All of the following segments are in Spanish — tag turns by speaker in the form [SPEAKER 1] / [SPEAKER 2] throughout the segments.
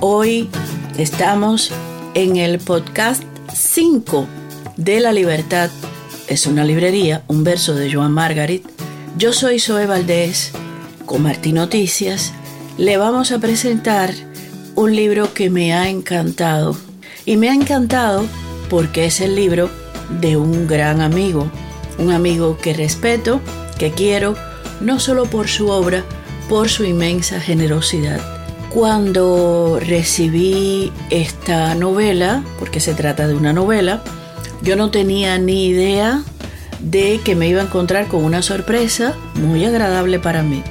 [SPEAKER 1] Hoy estamos en el podcast 5 de La Libertad. Es una librería, un verso de Joan Margaret. Yo soy Zoe Valdés, con Martín Noticias. Le vamos a presentar un libro que me ha encantado. Y me ha encantado porque es el libro de un gran amigo. Un amigo que respeto, que quiero, no solo por su obra, por su inmensa generosidad. Cuando recibí esta novela, porque se trata de una novela, yo no tenía ni idea de que me iba a encontrar con una sorpresa muy agradable para mí.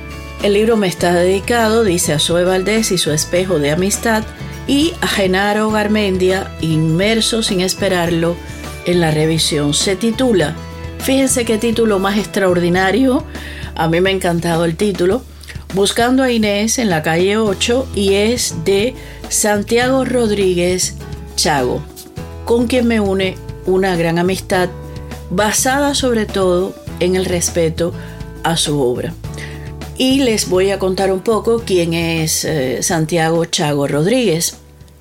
[SPEAKER 1] El libro me está dedicado, dice a Zoe Valdés y su espejo de amistad, y a Genaro Garmendia, inmerso sin esperarlo en la revisión. Se titula, fíjense qué título más extraordinario, a mí me ha encantado el título, Buscando a Inés en la calle 8 y es de Santiago Rodríguez Chago, con quien me une una gran amistad basada sobre todo en el respeto a su obra. Y les voy a contar un poco quién es eh, Santiago Chago Rodríguez.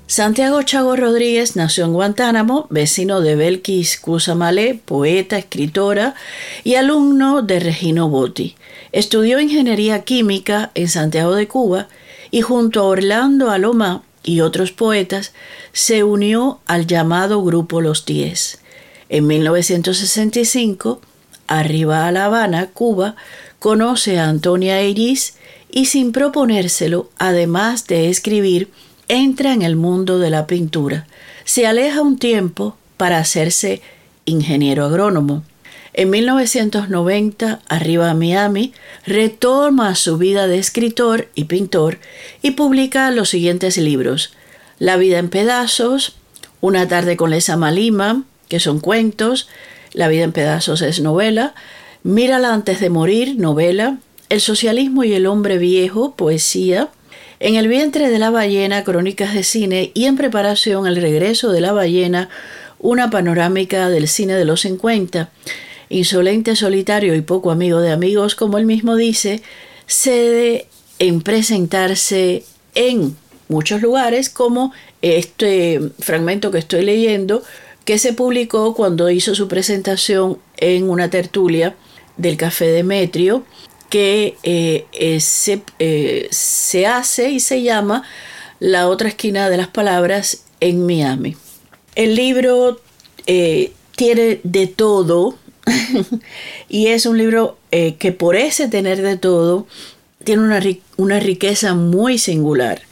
[SPEAKER 1] Santiago Chago Rodríguez nació en Guantánamo, vecino de Belkis Cusamale, poeta, escritora y alumno de Regino Botti. Estudió ingeniería química en Santiago de Cuba y junto a Orlando Alomá y otros poetas se unió al llamado Grupo Los Diez. En 1965, arriba a La Habana, Cuba, conoce a Antonia Iris y sin proponérselo, además de escribir, entra en el mundo de la pintura. Se aleja un tiempo para hacerse ingeniero agrónomo. En 1990, arriba a Miami, retoma su vida de escritor y pintor y publica los siguientes libros: La vida en pedazos, Una tarde con Lesa Malima, que son cuentos, La vida en pedazos es novela, Mírala antes de morir, novela, El socialismo y el hombre viejo, poesía, En el vientre de la ballena, crónicas de cine y en preparación El regreso de la ballena, una panorámica del cine de los 50 insolente, solitario y poco amigo de amigos, como él mismo dice, cede en presentarse en muchos lugares, como este fragmento que estoy leyendo, que se publicó cuando hizo su presentación en una tertulia del Café Demetrio, que eh, eh, se, hace y se llama La otra esquina de las palabras en Miami. El libro eh, tiene de todo, y es un libro eh, que por ese tener de todo tiene una, una, riqueza muy singular.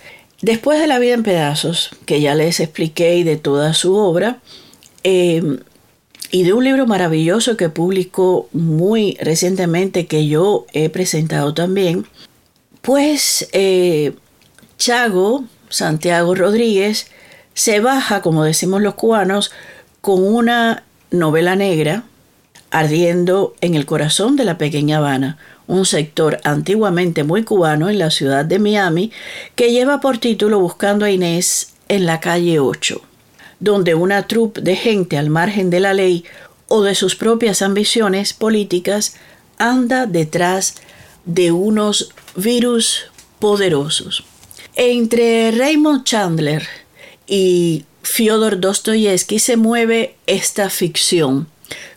[SPEAKER 1] Después de La vida en pedazos, que ya les expliqué y de toda su obra, y de un libro maravilloso que publicó muy recientemente, que yo he presentado también, pues eh, Chago, Santiago Rodríguez, se baja, como decimos los cubanos, con una novela negra ardiendo en el corazón de la pequeña Habana, un sector antiguamente muy cubano en la ciudad de Miami, que lleva por título Buscando a Inés en la calle 8, donde una troupe de gente al margen de la ley o de sus propias ambiciones políticas anda detrás de unos virus poderosos. Entre Raymond Chandler y Fyodor Dostoyevsky se mueve esta ficción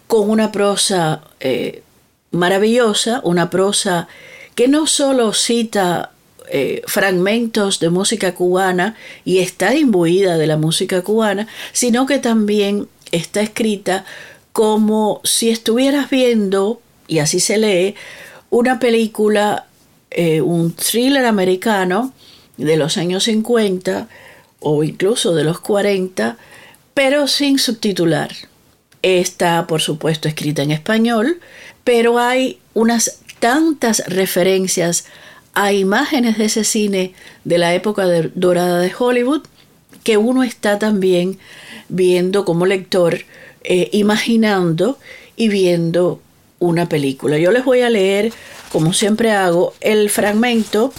[SPEAKER 1] con una prosa eh, maravillosa, una prosa que no solo cita eh, fragmentos de música cubana y está imbuida de la música cubana, sino que también está escrita como si estuvieras viendo, y así se lee, una película, eh, un thriller americano de los años 50 o incluso de los 40, pero sin subtitular. Está, por supuesto, escrita en español, pero hay unas tantas referencias a imágenes de ese cine de la época dorada de Hollywood que uno está también viendo como lector, eh, imaginando y viendo una película. Yo les voy a leer, como siempre hago, el fragmento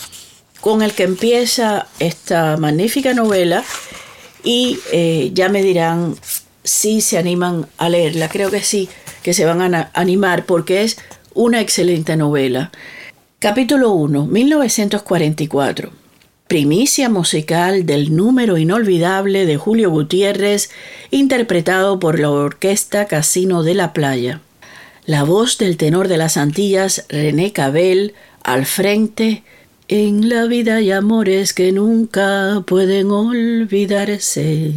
[SPEAKER 1] con el que empieza esta magnífica novela y eh, ya me dirán si se animan a leerla. Creo que sí, que se van a animar porque es una excelente novela. Capítulo 1, 1944. primicia musical del número inolvidable de Julio Gutiérrez, interpretado por la Orquesta Casino de la Playa. La voz del tenor de las Antillas, René Cabel, al frente, en la vida hay amores que nunca pueden olvidarse,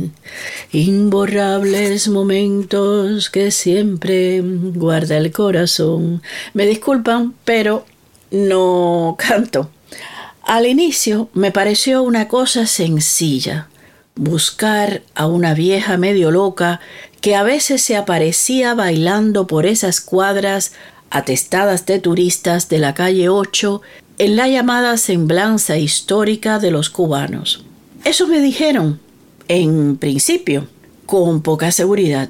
[SPEAKER 1] imborrables momentos que siempre guarda el corazón. Me disculpan, pero no canto. Al inicio me pareció una cosa sencilla, buscar a una vieja medio loca que a veces se aparecía bailando por esas cuadras atestadas de turistas de la calle 8 en la llamada semblanza histórica de los cubanos. Eso me dijeron, en principio, con poca seguridad.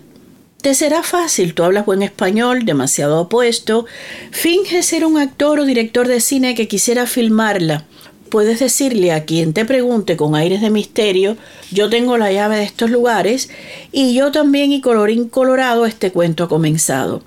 [SPEAKER 1] Te será fácil, tú hablas buen español, demasiado apuesto, finge ser un actor o director de cine que quisiera filmarla. Puedes decirle a quien te pregunte con aires de misterio, yo tengo la llave de estos lugares y yo también y colorín colorado este cuento ha comenzado.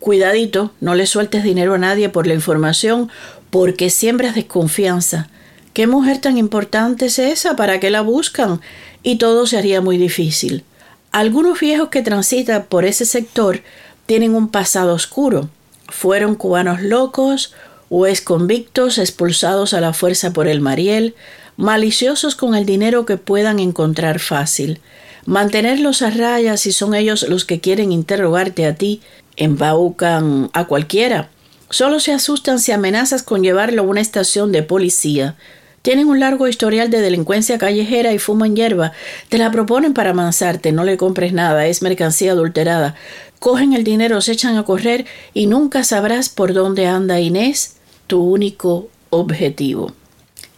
[SPEAKER 1] Cuidadito, no le sueltes dinero a nadie por la información porque siembras desconfianza. ¿Qué mujer tan importante es esa? ¿Para qué la buscan? Y todo se haría muy difícil. Algunos viejos que transitan por ese sector tienen un pasado oscuro. Fueron cubanos locos o convictos expulsados a la fuerza por el Mariel, maliciosos con el dinero que puedan encontrar fácil. Mantenerlos a raya si son ellos los que quieren interrogarte a ti, embaucan a cualquiera. Solo se asustan si amenazas con llevarlo a una estación de policía. Tienen un largo historial de delincuencia callejera y fuman hierba. Te la proponen para amansarte, no le compres nada, es mercancía adulterada. Cogen el dinero, se echan a correr y nunca sabrás por dónde anda Inés, tu único objetivo.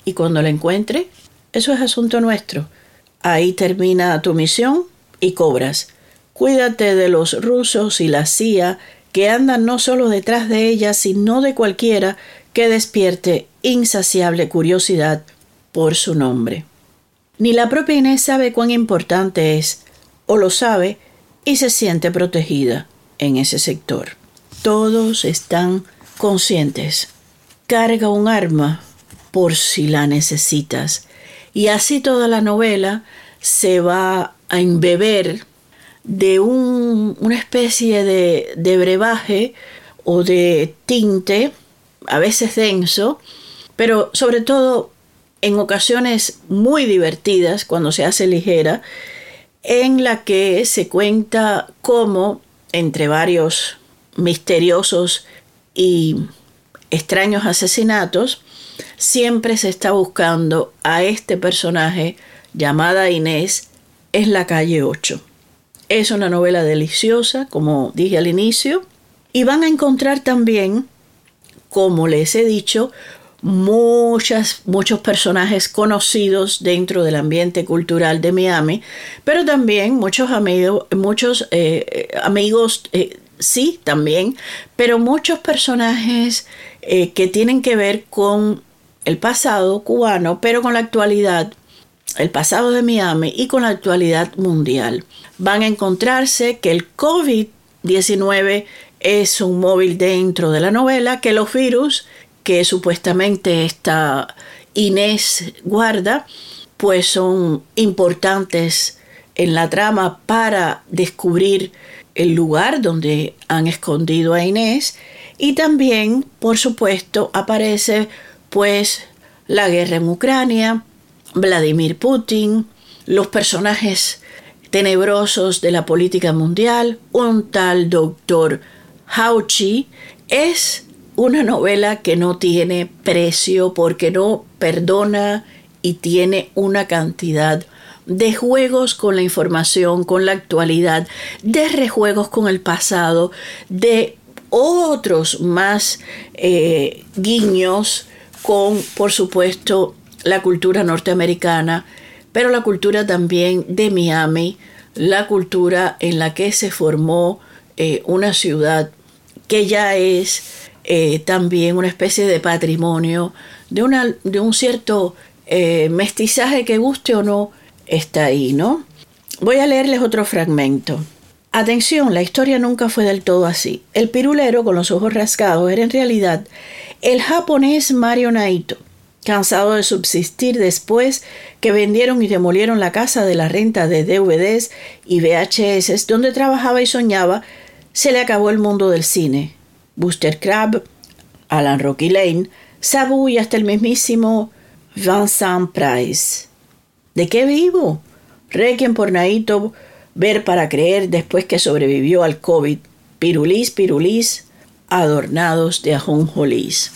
[SPEAKER 1] Y cuando la encuentre, eso es asunto nuestro. Ahí termina tu misión y cobras. Cuídate de los rusos y la CIA que andan no solo detrás de ella, sino de cualquiera que despierte insaciable curiosidad por su nombre. Ni la propia Inés sabe cuán importante es, o lo sabe, y se siente protegida en ese sector. Todos están conscientes. Carga un arma por si la necesitas. Y así toda la novela se va a embeber de una especie de, de brebaje o de tinte a veces denso, pero sobre todo en ocasiones muy divertidas, cuando se hace ligera, en la que se cuenta cómo, entre varios misteriosos y extraños asesinatos, siempre se está buscando a este personaje llamada Inés en la calle 8. Es una novela deliciosa, como dije al inicio, y van a encontrar también como les he dicho, muchas, muchos personajes conocidos dentro del ambiente cultural de Miami, pero también muchos, amigos, muchos eh, amigos, eh, sí, también, pero muchos personajes eh, que tienen que ver con el pasado cubano, pero con la actualidad, el pasado de Miami y con la actualidad mundial. Van a encontrarse que el COVID-19 es un móvil dentro de la novela que los virus que supuestamente esta Inés guarda, pues son importantes en la trama para descubrir el lugar donde han escondido a Inés y también, por supuesto, aparece pues la guerra en Ucrania, Vladimir Putin, los personajes tenebrosos de la política mundial, un tal doctor Hauchi es una novela que no tiene precio porque no perdona y tiene una cantidad de juegos con la información, con la actualidad, de rejuegos con el pasado, de otros más eh, guiños con, por supuesto, la cultura norteamericana, pero la cultura también de Miami, la cultura en la que se formó eh, una ciudad que ya es eh, también una especie de patrimonio, de, una, de un cierto eh, mestizaje que guste o no, está ahí, ¿no? Voy a leerles otro fragmento. Atención, la historia nunca fue del todo así. El pirulero con los ojos rasgados era en realidad el japonés Mario Naito, cansado de subsistir después que vendieron y demolieron la casa de la renta de DVDs y VHS donde trabajaba y soñaba, se le acabó el mundo del cine. Buster Crabbe, Alan Rocky Lane, Sabu y hasta el mismísimo Vincent Price. ¿De qué vivo? Requiem por Naito, ver para creer después que sobrevivió al COVID. Pirulís, pirulís, adornados de ajonjolís.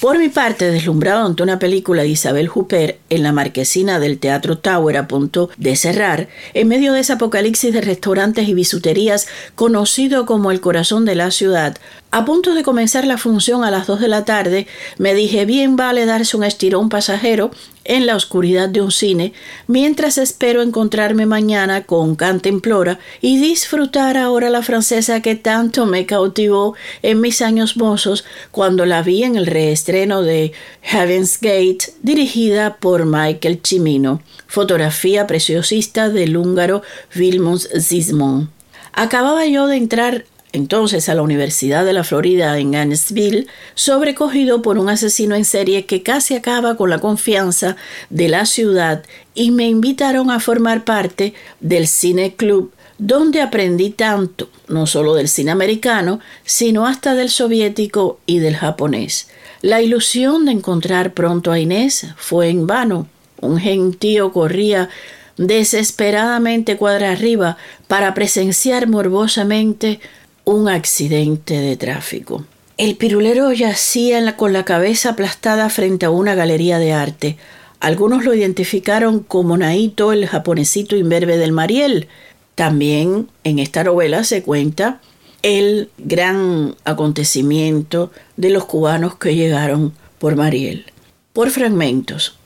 [SPEAKER 1] Por mi parte, deslumbrado ante una película de Isabel Huppert en la marquesina del Teatro Tower a punto de cerrar, en medio de ese apocalipsis de restaurantes y bisuterías conocido como el corazón de la ciudad, a punto de comenzar la función a las dos de la tarde, me dije bien vale darse un estirón pasajero en la oscuridad de un cine, mientras espero encontrarme mañana con Cantemplora y disfrutar ahora la francesa que tanto me cautivó en mis años mozos cuando la vi en el reestreno de Heaven's Gate, dirigida por Michael Cimino, fotografía preciosista del húngaro Vilmos Zismond. Acababa yo de entrar entonces a la Universidad de la Florida en Gainesville, sobrecogido por un asesino en serie que casi acaba con la confianza de la ciudad y me invitaron a formar parte del Cine Club donde aprendí tanto, no solo del cine americano, sino hasta del soviético y del japonés. La ilusión de encontrar pronto a Inés fue en vano. Un gentío corría desesperadamente cuadra arriba para presenciar morbosamente un accidente de tráfico. El pirulero yacía con la cabeza aplastada frente a una galería de arte. Algunos lo identificaron como Naito, el japonesito imberbe del Mariel. También en esta novela se cuenta el gran acontecimiento de los cubanos que llegaron por Mariel. Por fragmentos.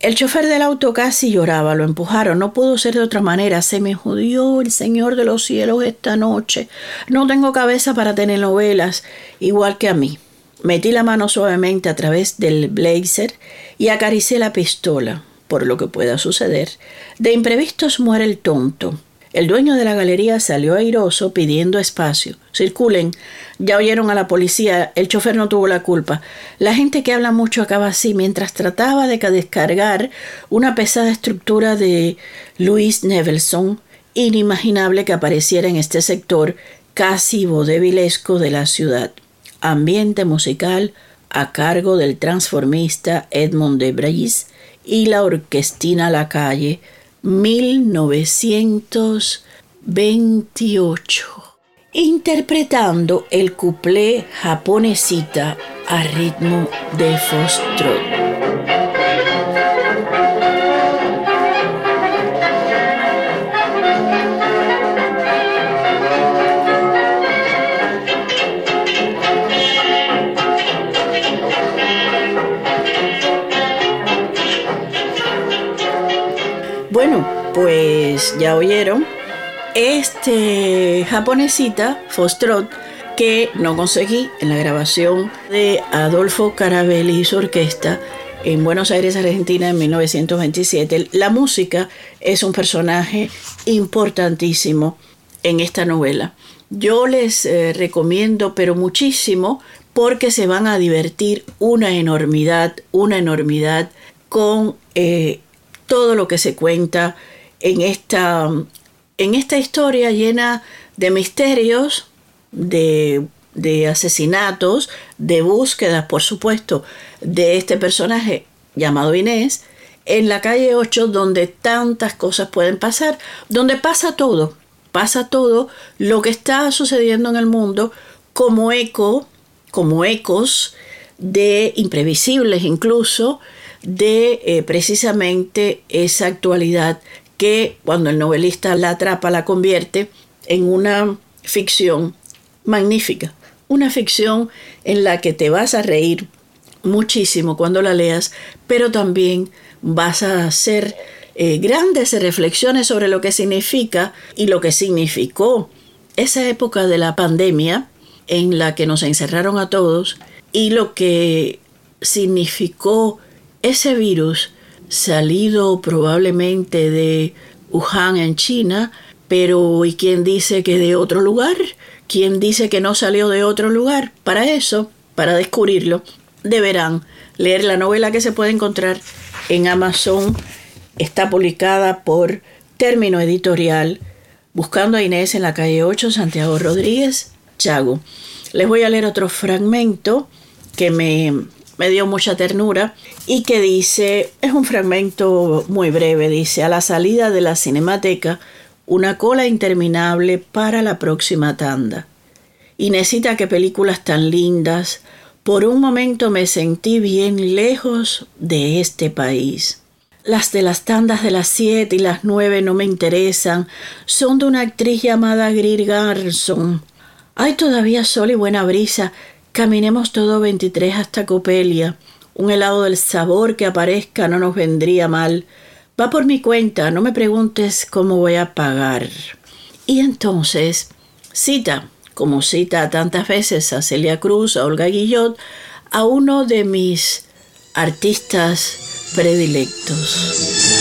[SPEAKER 1] El chofer del auto casi lloraba, lo empujaron, no pudo ser de otra manera, se me jodió el Señor de los cielos esta noche, no tengo cabeza para tener novelas, igual que a mí. Metí la mano suavemente a través del blazer y acaricié la pistola, por lo que pueda suceder. De imprevistos muere el tonto. El dueño de la galería salió airoso pidiendo espacio. Circulen. Ya oyeron a la policía. El chofer no tuvo la culpa. La gente que habla mucho acaba así. Mientras trataba de descargar una pesada estructura de Luis Nevelson, inimaginable que apareciera en este sector casi vodevilesco de la ciudad. Ambiente musical a cargo del transformista Edmond de Brais y la orquestina La Calle 1928, interpretando el cuplé japonesita a ritmo de foxtrot. Pues ya oyeron. Este japonesita, Fostrot, que no conseguí en la grabación de Adolfo Carabelli y su orquesta en Buenos Aires, Argentina, en 1927. La música es un personaje importantísimo en esta novela. Yo les eh, recomiendo, pero muchísimo, porque se van a divertir una enormidad, una enormidad con eh, todo lo que se cuenta en esta, en esta historia llena de misterios, de, asesinatos, de búsquedas, por supuesto, de este personaje llamado Inés, en la calle 8 donde tantas cosas pueden pasar, donde pasa todo, pasa todo lo que está sucediendo en el mundo como eco, como ecos de imprevisibles incluso, de eh, precisamente esa actualidad que cuando el novelista la atrapa la convierte en una ficción magnífica, una ficción en la que te vas a reír muchísimo cuando la leas, pero también vas a hacer eh, grandes reflexiones sobre lo que significa y lo que significó esa época de la pandemia en la que nos encerraron a todos y lo que significó ese virus, salido probablemente de Wuhan en China, pero ¿y quién dice que de otro lugar? ¿Quién dice que no salió de otro lugar? Para eso, para descubrirlo, deberán leer la novela que se puede encontrar en Amazon. Está publicada por Término Editorial, Buscando a Inés en la calle 8, Santiago Rodríguez, Chago. Les voy a leer otro fragmento que me, me dio mucha ternura y que dice, es un fragmento muy breve, dice, a la salida de la cinemateca, una cola interminable para la próxima tanda. Inesita, qué películas tan lindas. Por un momento me sentí bien lejos de este país. Las de las tandas de las siete y las nueve no me interesan. Son de una actriz llamada Greer Garson. Hay todavía sol y buena brisa. Caminemos todo 23 hasta Copelia. Un helado del sabor que aparezca no nos vendría mal. Va por mi cuenta, no me preguntes cómo voy a pagar. Y entonces, cita como cita tantas veces a Celia Cruz, a Olga Guillot, a uno de mis artistas predilectos.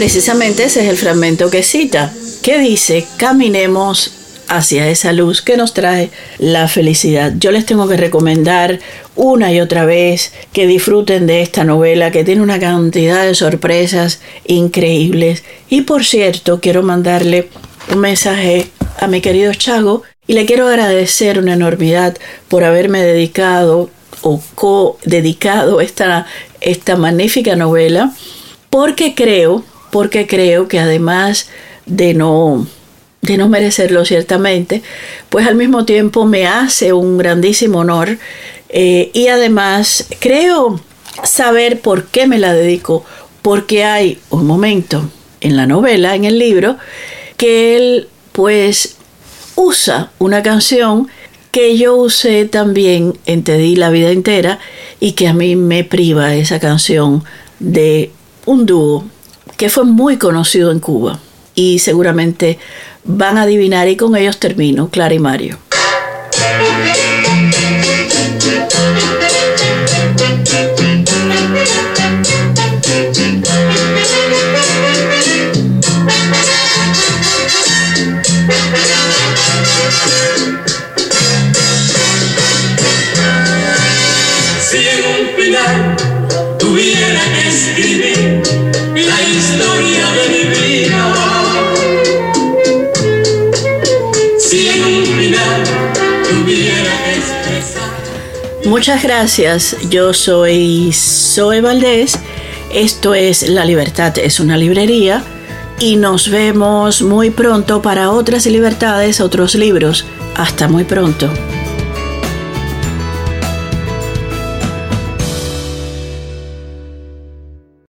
[SPEAKER 1] Precisamente ese es el fragmento que cita, que dice, caminemos hacia esa luz que nos trae la felicidad. Yo les tengo que recomendar una y otra vez que disfruten de esta novela que tiene una cantidad de sorpresas increíbles. Y por cierto, quiero mandarle un mensaje a mi querido Chago y le quiero agradecer una enormidad por haberme dedicado o co-dedicado esta, esta magnífica novela porque creo, porque creo que además de no de no merecerlo ciertamente, pues al mismo tiempo me hace un grandísimo honor eh, y además creo saber por qué me la dedico, porque hay un momento en la novela, en el libro, que él pues usa una canción que yo usé también en Te di la vida entera y que a mí me priva esa canción de un dúo que fue muy conocido en Cuba y seguramente van a adivinar y con ellos termino, Clara y Mario.
[SPEAKER 2] Tuviera que escribir la historia de mi vida. Si en un final tuviera que expresar.
[SPEAKER 1] Muchas gracias, yo soy Zoe Valdés, esto es La Libertad es una librería y nos vemos muy pronto para otras libertades, otros libros. Hasta muy pronto.